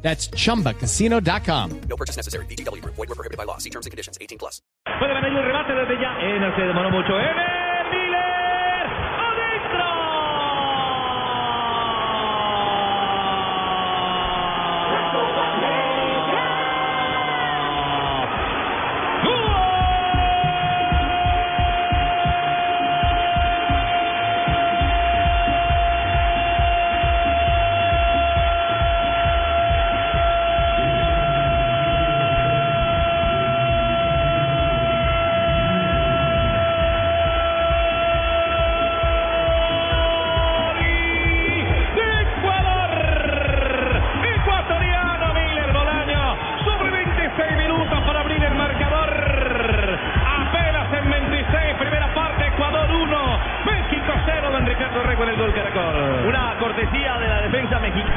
That's chumbacasino.com. No purchase necessary. BGW. Void were prohibited by law. See terms and conditions. 18 plus. Puede venir el remate desde ya. Eh, en se demoró mucho. En cortesía de la defensa mexicana.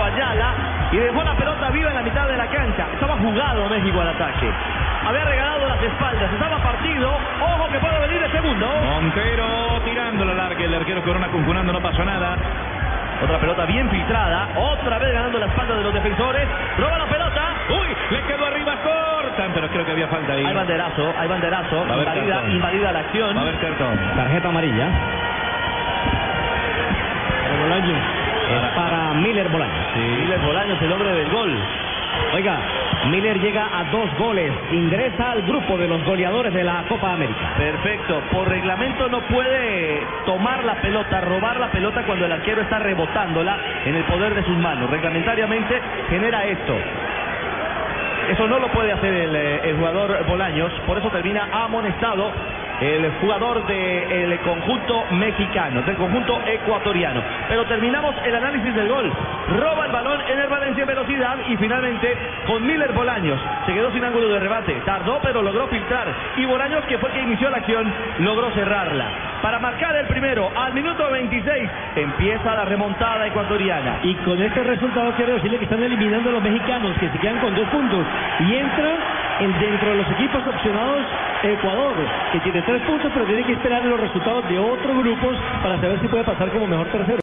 Ayala y dejó la pelota viva en la mitad de la cancha. Estaba jugado México al ataque. Había regalado las espaldas. Estaba partido. Ojo que puede venir el segundo. Montero tirando la larga. El arquero Corona cuncunando. No pasó nada. Otra pelota bien filtrada. Otra vez ganando la espalda de los defensores. Roba la pelota. Uy, le quedó arriba cortan, pero creo que había falta ahí. Hay banderazo, hay banderazo. Va a haber Invalida, cartón. invalida la acción. Va a haber cartón. Tarjeta amarilla. Es para Miller Bolaños. Miller Bolaños, el hombre del gol. Oiga, Miller llega a dos goles. Ingresa al grupo de los goleadores de la Copa América. Perfecto. Por reglamento no puede tomar la pelota, robar la pelota cuando el arquero está rebotándola en el poder de sus manos. Reglamentariamente genera esto. Eso no lo puede hacer el, eh, el jugador Bolaños, por eso termina amonestado el jugador del conjunto mexicano, del conjunto ecuatoriano. Pero terminamos el análisis del gol. Roba el balón en el Valencia en velocidad y finalmente con Miller Bolaños. Se quedó sin ángulo de rebate. Tardó pero logró filtrar. Y Bolaños, que fue que inició la acción, logró cerrarla. Para marcar el primero al minuto 26 empieza la remontada ecuatoriana. Y con este resultado quiero decirle que están eliminando a los mexicanos que se quedan con dos puntos y entra el dentro de los equipos opcionados Ecuador, que tiene tres puntos pero tiene que esperar los resultados de otros grupos para saber si puede pasar como mejor tercero.